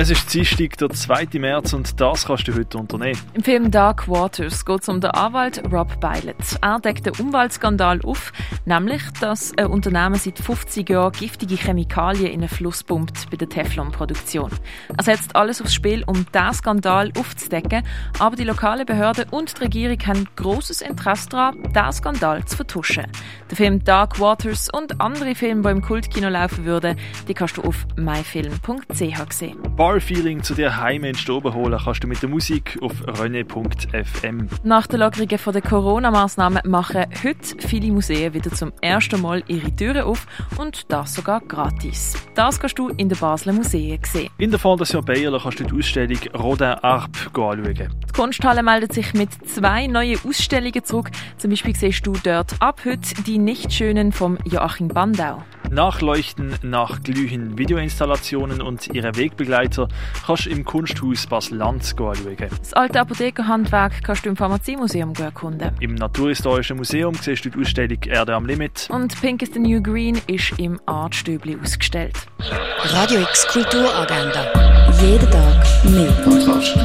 Es ist Dienstag, der 2. März und das kannst du heute unternehmen. Im Film Dark Waters geht es um den Anwalt Rob Bylett. Er deckt den Umweltskandal auf, nämlich, dass ein Unternehmen seit 50 Jahren giftige Chemikalien in einen Fluss pumpt bei der Teflon-Produktion. Er setzt alles aufs Spiel, um diesen Skandal aufzudecken, aber die lokalen Behörden und die Regierung haben großes Interesse daran, diesen Skandal zu vertuschen. Der Film Dark Waters und andere Filme, die im Kultkino laufen würden, die kannst du auf myfilm.ch sehen. Bar-Feeling zu dir heim in Stoben holen kannst du mit der Musik auf rene.fm. Nach den Lockerungen der Corona-Massnahmen machen heute viele Museen wieder zum ersten Mal ihre Türen auf und das sogar gratis. Das kannst du in den Basler Museen sehen. In der Fondation Bayerle kannst du die Ausstellung Rodin Arp anschauen. Die Kunsthalle meldet sich mit zwei neuen Ausstellungen zurück. Zum Beispiel siehst du dort ab heute die Nichtschönen vom Joachim Bandau. Nachleuchten nach glühen Videoinstallationen und ihre Wegbegleiter kannst du im Kunsthaus Basel-Land schauen. Das alte Apothekerhandwerk kannst du im Pharmaziemuseum erkunden. Im Naturhistorischen Museum siehst du die Ausstellung Erde am Limit. Und Pink is the New Green ist im Artstübli ausgestellt. Radio X Kulturagenda. Jeden Tag mehr. Kontrast.